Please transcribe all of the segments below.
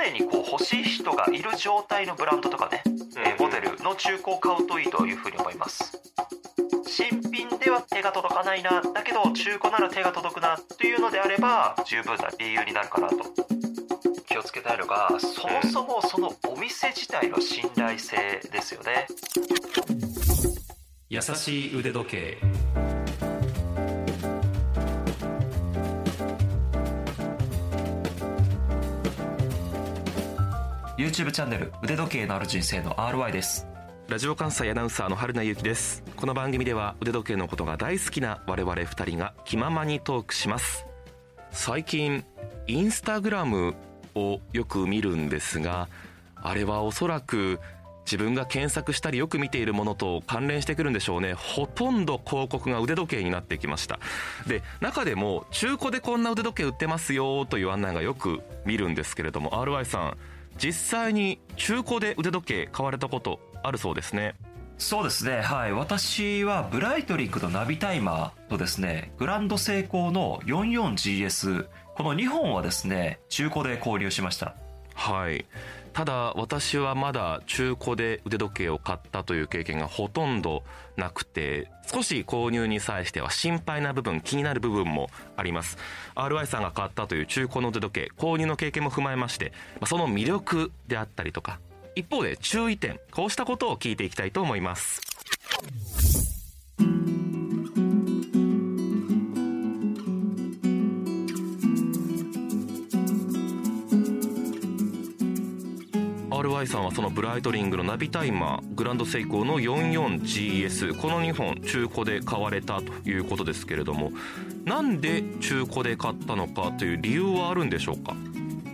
常にこう欲しい人がいる状態のブランドとかね、えーモデルの中古を買うといいというふうに思います。新品では手が届かないなだけど中古なら手が届くなというのであれば十分な理由になるかなと。気をつけたいのがそもそもそのお店自体の信頼性ですよね。優しい腕時計 YouTube チャンネル腕時計のある人生の RY です。ラジオ関西アナウンサーの春名由紀です。この番組では腕時計のことが大好きな我々二人が気ままにトークします。最近インスタグラムをよく見るんですがあれはおそらく自分が検索したりよく見ているものと関連してくるんでしょうね。ほとんど広告が腕時計になってきました。で中でも中古でこんな腕時計売ってますよという案内がよく見るんですけれども RY さん実際に中古で腕時計買われたことあるそうですね。そうですね。はい。私はブライトリングのナビタイマーとですねグランドセイコーの 44GS この2本はですね中古で購入しました。はいただ私はまだ中古で腕時計を買ったという経験がほとんどなくて少し購入に際しては心配な部分気になる部分もあります。RY さんが買ったという中古の腕時計購入の経験も踏まえましてその魅力であったりとか一方で注意点こうしたことを聞いていきたいと思います。イさんはそのブライトリングのナビタイマーグランドセイコーの 44GS この2本中古で買われたということですけれどもなんで中古で買ったのかという理由はあるんでしょうか？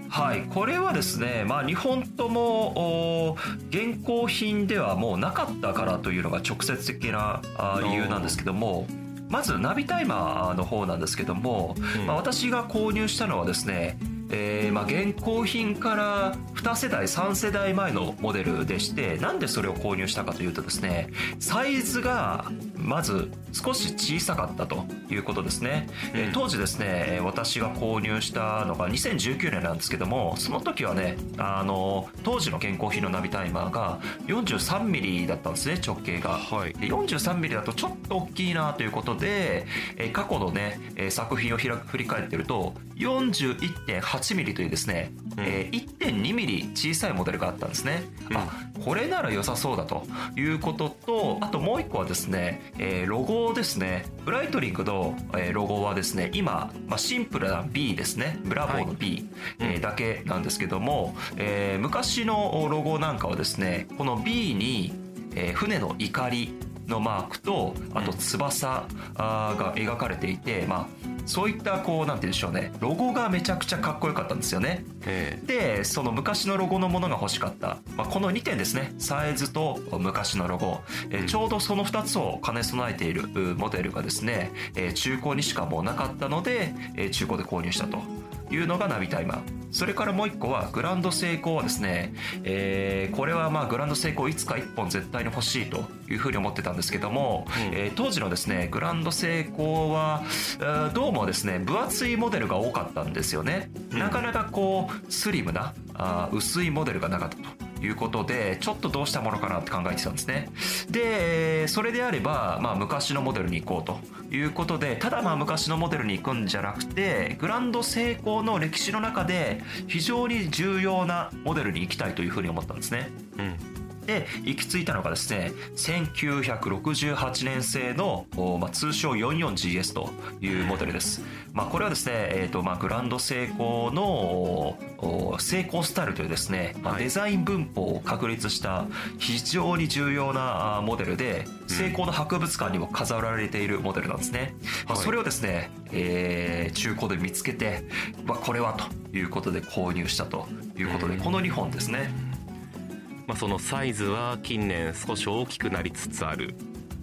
はいこれはですねまあ2本とも現行品ではもうなかったからというのが直接的な理由なんですけどもまずナビタイマーの方なんですけども、うん、まあ、私が購入したのはですねえー、まあ、現行品から2世代3世代前のモデルでしてなんでそれを購入したかというとですねサイズがまず少し小さかったということですね、うん、えー、当時ですね私が購入したのが2019年なんですけどもその時はねあの当時の現行品のナビタイマーが 43mm だったんですね直径が、はい、43mm だとちょっと大きいなということで、えー、過去のね作品を振り返ってると41.8 8ミリというですね、うん、えー、1.2ミリ小さいモデルがあったんですね、うん、あこれなら良さそうだということとあともう一個はですね、えー、ロゴですねブライトリングの、えー、ロゴはですね今、まあ、シンプルな B ですねブラボーの B、はい、えー、だけなんですけども、えー、昔のロゴなんかはですねこの B に、えー、船の怒りのマークとあと翼が描かれていて、まあ、そういったこうなんて言うんでしょうね。ロゴがめちゃくちゃかっこよかったんですよね。でその昔のロゴのものが欲しかった、まあ、この2点ですね。サイズと昔のロゴ、えちょうどその2つを兼ね備えているモデルがですね、え中古にしかもうなかったので、え中古で購入したというのがナビタイマー。それからもう一個はグランドセイコーはですね、えー、これはまあグランドセイコーいつか1本絶対に欲しいというふうに思ってたんですけども、うん、えー、当時のですねグランドセイコーはどうもですね分厚いモデルが多かったんですよね、うん、なかなかこうスリムなあ薄いモデルがなかったということでちょっとどうしたものかなって考えてたんですね。でそれであれば、まあ、昔のモデルに行こうということでただまあ昔のモデルに行くんじゃなくてグランド成功の歴史の中で非常に重要なモデルに行きたいというふうに思ったんですね、うん。で行き着いたのがですね1968年製の、まあ、通称 44GS というモデルです、まあ、これはですね、えーとまあ、グランドセイコーのセイコースタイルというですね、まあ、デザイン文法を確立した非常に重要なモデルでセイコーの博物館にも飾られているモデルなんですね、まあ、それをですね、えー、中古で見つけて、まあ、これはということで購入したということでこの2本ですねまあ、そのサイズは近年少し大きくなりつつある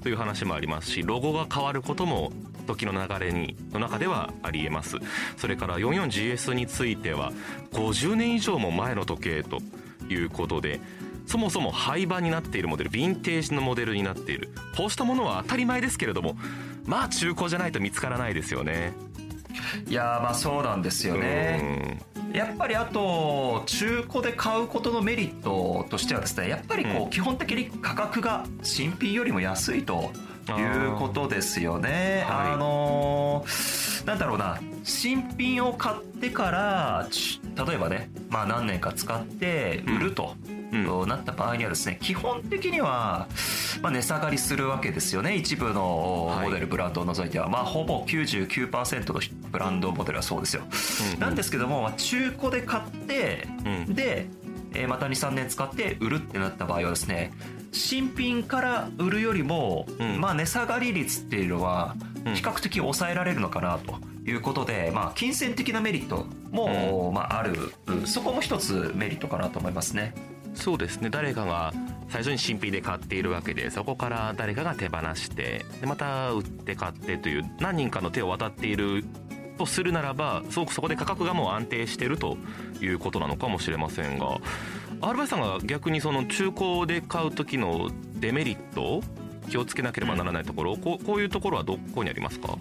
という話もありますしロゴが変わることも時の流れにの中ではありえます。それから 44GS については50年以上も前の時計ということでそもそも廃盤になっているモデルヴィンテージのモデルになっている。こうしたものは当たり前ですけれどもまあ中古じゃないと見つからないですよね。いやまあそうなんですよねやっぱりあと中古で買うことのメリットとしてはですねやっぱりこう基本的に価格が新品よりも安いということですよね。あ,、はい、あのなんだろうな新品を買ってから例えばね、まあ、何年か使って売ると。となった場合にはですね基本的には、まあ、値下がりするわけですよね。一部のモデル、ブランドを除いては、まあ、ほぼ99%のブランドモデルはそうですよ、なんですけども中古で買って、でまた23年使って売るってなった場合はですね新品から売るよりも、うん、まあ値下がり率っていうのは比較的抑えられるのかなということで、まあ金銭的なメリットも、まあある、そこも一つメリットかなと思いますね。そうですね。誰かが最初に新品で買っているわけでそこから誰かが手放してでまた売って買ってという何人かの手を渡っているとするならばすごくそこで価格がもう安定してるということなのかもしれませんが RY さんが逆にその中古で買う時のデメリット気をつけなければならないところ、こうこういうところはどこにありますか？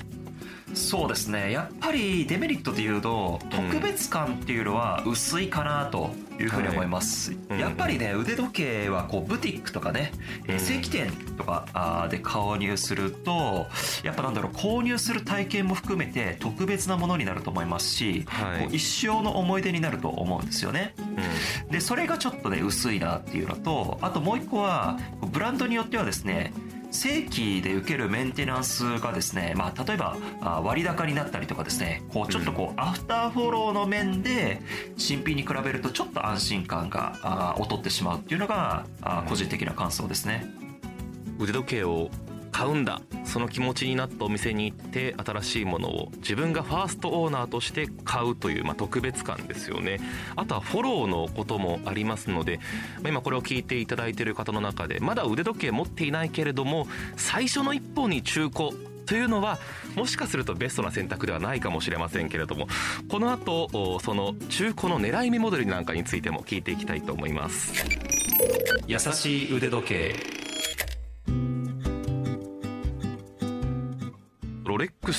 そうですね。やっぱりデメリットでいうと特別感っていうのは薄いかなというふうに思います、はい、やっぱりね腕時計はこうブティックとかね、うん、正規店とかで購入するとやっぱなんだろう購入する体験も含めて特別なものになると思いますし、はい、こう一生の思い出になると思うんですよね、うん、でそれがちょっとね薄いなっていうのとあともう一個はブランドによってはですね正規で受けるメンテナンスがですね、まあ、例えば割高になったりとかですねこうちょっとこうアフターフォローの面で新品に比べるとちょっと安心感が劣ってしまうっていうのが個人的な感想ですね。腕時計を買うんだ。その気持ちになったお店に行って新しいものを自分がファーストオーナーとして買うという、まあ、特別感ですよね。あとはフォローのこともありますので、まあ、今これを聞いていただいている方の中でまだ腕時計持っていないけれども最初の一本に中古というのはもしかするとベストな選択ではないかもしれませんけれどもこの後その中古の狙い目モデルなんかについても聞いていきたいと思います。優しい腕時計。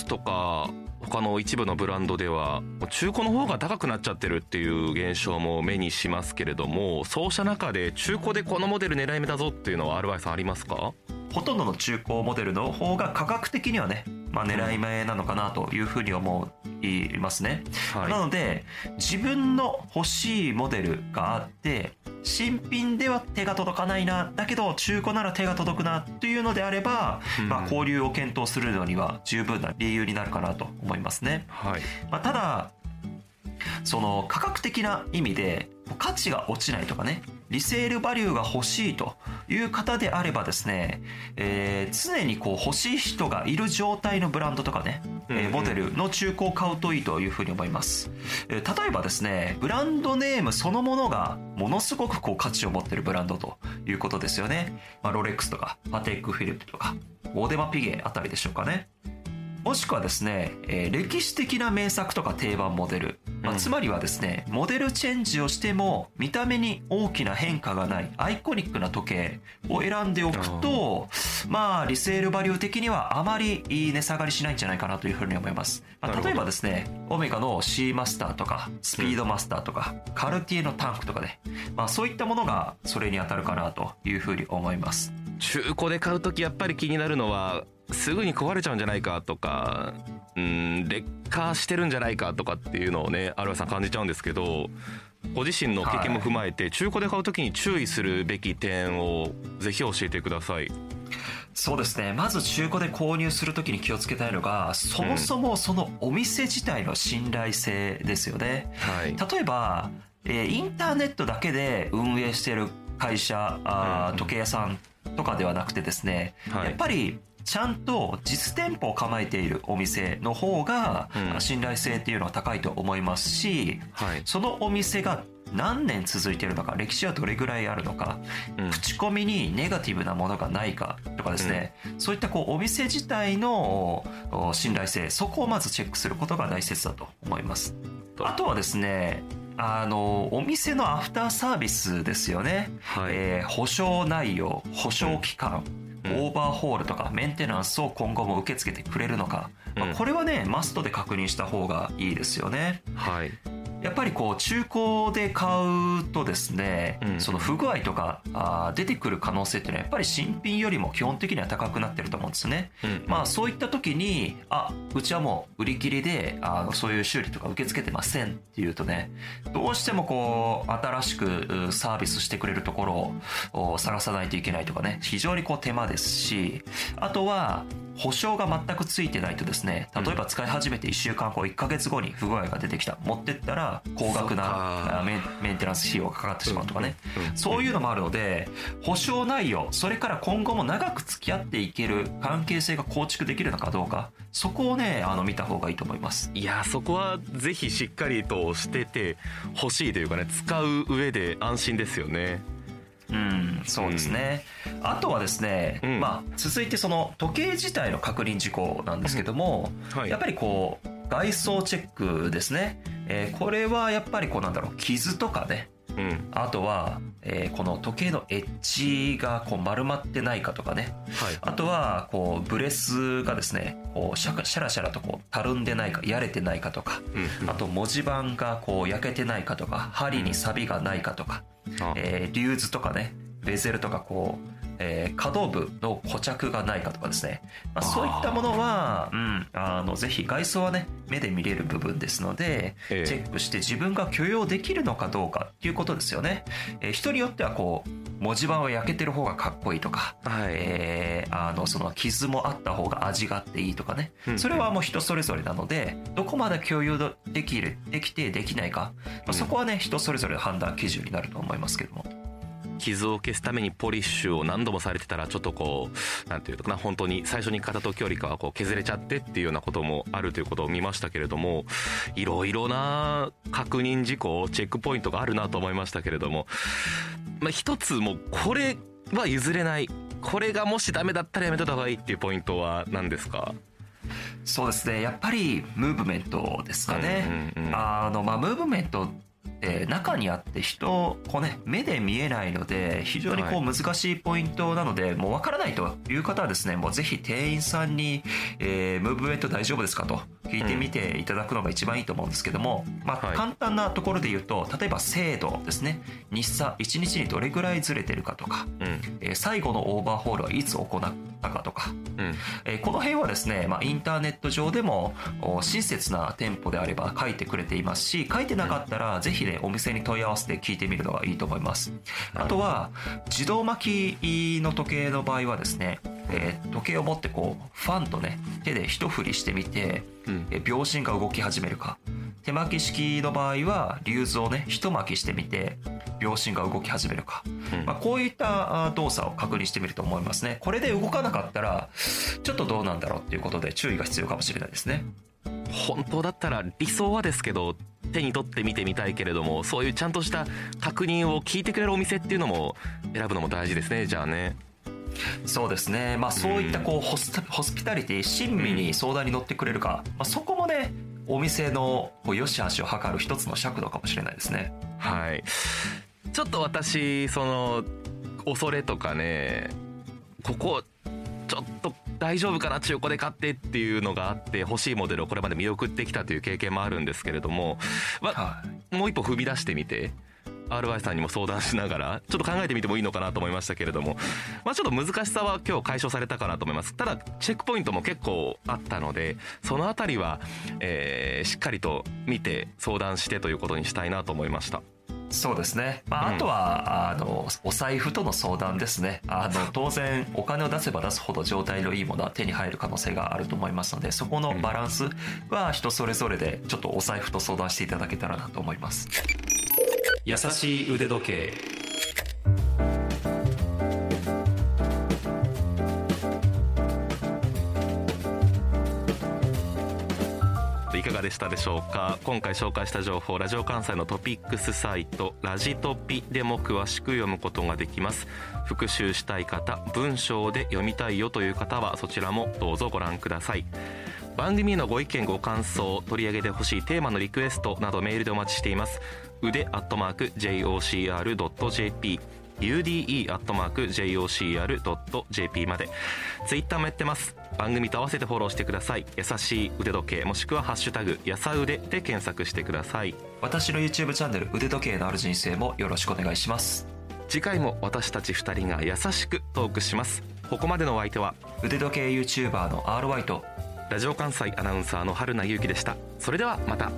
スとか他の一部のブランドでは中古の方が高くなっちゃってるっていう現象も目にしますけれどもそうした中で中古でこのモデル狙い目だぞっていうのは RY さんありますか？ほとんどの中古モデルの方が価格的にはね、まあ、狙い目なのかなというふうに思いますね、はい、なので自分の欲しいモデルがあって新品では手が届かないなだけど中古なら手が届くなというのであれば、うん、まあ、交流を検討するのには十分な理由になるかなと思いますね、はい。まあ、ただその価格的な意味で価値が落ちないとかねリセールバリューが欲しいという方であればですね、えー、常にこう欲しい人がいる状態のブランドとかね、うんうん、モデルの中古を買うといいというふうに思います、えー、例えばですねブランドネームそのものがものすごくこう価値を持ってるブランドということですよね、まあ、ロレックスとかパテックフィリップとかオーデマピゲあたりでしょうかねもしくはですね、えー、歴史的な名作とか定番モデル、まあ、つまりはですね、モデルチェンジをしても見た目に大きな変化がないアイコニックな時計を選んでおくとまあリセールバリュー的にはあまり値下がりしないんじゃないかなというふうに思います、まあ、例えばですねオメガの C マスターとかスピードマスターとか、カルティエのタンクとかね、まあ、そういったものがそれに当たるかなというふうに思います。中古で買う時やっぱり気になるのはすぐに壊れちゃうんじゃないかとかうん劣化してるんじゃないかとかっていうのをねアルワさん感じちゃうんですけどご自身の経験も踏まえて、中古で買う時に注意するべき点をぜひ教えてください。そうですね。まず中古で購入する時に気をつけたいのがそもそもそのお店自体の信頼性ですよね。はい、例えば、えー、インターネットだけで運営している会社あ時計屋さんとかではなくてですね、はい、やっぱりちゃんと実店舗を構えているお店の方が信頼性っていうのは高いと思いますし、はい、そのお店が何年続いているのか歴史はどれぐらいあるのか、うん、口コミにネガティブなものがないかとかですね、うん、そういったこうお店自体の信頼性そこをまずチェックすることが大切だと思います。あとはですねあのお店のアフターサービスですよね、はい、えー、保証内容保証期間、オーバーホールとかメンテナンスを今後も受け付けてくれるのか、まあ、これはねマストで確認した方がいいですよね。はいやっぱりこう中古で買うとですね、うんその不具合とかあー出てくる可能性っていうのはやっぱり新品よりも基本的には高くなってると思うんですね。うんまあそういった時に、あ、うちはもう売り切りで、あのそういう修理とか受け付けてませんっていうとね、どうしてもこう、新しくうサービスしてくれるところをお探さないといけないとかね、非常にこう手間ですし、あとは、保証が全くついてないとですね、例えば使い始めて1週間後、1ヶ月後に不具合が出てきた。持ってったら高額なあメンテナンス費用がかかってしまうとかね。うんそういうのもあるので、保証内容、それから今後も長く付き合っていける関係性が構築できるのかどうか、そこをね、あの、見た方がいいと思います。いやそこはぜひしっかりとしててほしいというかね使う上で安心ですよねうん、そうですね。あとはですね、うん。まあ、続いてその時計自体の確認事項なんですけども、はい。やっぱりこう、外装チェックですね。えーこれはやっぱりこうなんだろう、傷とかね、うん。あとは、えーこの時計のエッジがこう丸まってないかとかね、はい。あとは、こう、ブレスがですね、こう、シャカシャラシャラとこう、たるんでないか、やれてないかとか、うんあと文字盤がこう、焼けてないかとか、針に錆がないかとか、あえー、リューズとかね、ベゼルとかこう、えー可動部の固着がないかとかですね。まあ、そういったものは、うん、あの、ぜひ外装はね、目で見れる部分ですので、ええチェックして自分が許容できるのかどうかっていうことですよね。えー人によってはこう、文字盤は焼けてる方がかっこいいとか、はい。えーあのその傷もあった方が味があっていいとかね、うんそれはもう人それぞれなのでどこまで共有できるできてできないか、まあ、そこはね人それぞれの判断基準になると思いますけども。傷を消すためにポリッシュを何度もされてたらちょっとこうなんていうのかな本当に最初に買った時よりかはこう削れちゃってっていうようなこともあるということを見ましたけれどもいろいろな確認事項チェックポイントがあるなと思いましたけれども、まあ、一つもうこれは譲れない。これがもしダメだったらやめといた方がいいっていうポイントは何ですか？そうですね。やっぱりムーブメントですかね。うんうんうん。あのまあムーブメントって中にあって人こうね目で見えないので非常にこう難しいポイントなので、もうわからないという方はですねもうぜひ店員さんに、えームーブメント大丈夫ですかと聞いてみていただくのが一番いいと思うんですけども、まあはい。簡単なところで言うと例えば精度ですね。日差1日にどれぐらいずれてるかとか、うん。えー最後のオーバーホールはいつ行ったかとかうん。えーこの辺はですね、まあ、インターネット上でもお親切な店舗であれば書いてくれていますし書いてなかったらぜひねお店に問い合わせて聞いてみるのがいいと思います。あとは自動巻きの時計の場合はですね、えー時計を持ってこうファンとね手で一振りしてみて、うん。えー秒針が動き始めるか。手巻き式の場合はリューズをね一巻きしてみて秒針が動き始めるか、うん。まあ、こういったあ動作を確認してみると思いますね。これで動かなかったらちょっとどうなんだろうっていうことで注意が必要かもしれないですね本当だったら理想はですけど手に取って見てみたいけれどもそういうちゃんとした確認を聞いてくれるお店っていうのも選ぶのも大事ですねじゃあね。そうですね。まあそういったこうホスタホスピタリティ親身に相談に乗ってくれるか、まあ、そこもねお店のこう良し悪しを図る一つの尺度かもしれないですね。はい。ちょっと私その恐れとかねここちょっと大丈夫かな中古で買ってっていうのがあって欲しいモデルをこれまで見送ってきたという経験もあるんですけれども、まはい。もう一歩踏み出してみて RY さんにも相談しながらちょっと考えてみてもいいのかなと思いましたけれども、まあ、ちょっと難しさは今日解消されたかなと思います。ただチェックポイントも結構あったのでそのあたりは、えーしっかりと見て相談してということにしたいなと思いましたそうですね。まあ、うんあとは、あの、お財布との相談ですね。あの、当然、お金を出せば出すほど状態のいいものは手に入る可能性があると思いますので、そこのバランスは人それぞれで、ちょっとお財布と相談していただけたらなと思います。優しい腕時計いかがでしたでしょうか？今回紹介した情報ラジオ関西のトピックスサイトラジトピでも詳しく読むことができます。復習したい方文章で読みたいよという方はそちらもどうぞご覧ください。番組へのご意見ご感想取り上げてほしいテーマのリクエストなどメールでお待ちしています。腕アットマーク JOCR.jp ude アットマーク JOCR.jp までツイッターもやってます。番組と合わせてフォローしてください。優しい腕時計。もしくは「ハッシュタグやさ腕」で検索してください。私の YouTube チャンネル腕時計のある人生もよろしくお願いします。次回も私たち2人が優しくトークします。ここまでのお相手は腕時計 YouTuber の RY とラジオ関西アナウンサーの春名優希でした。それではまた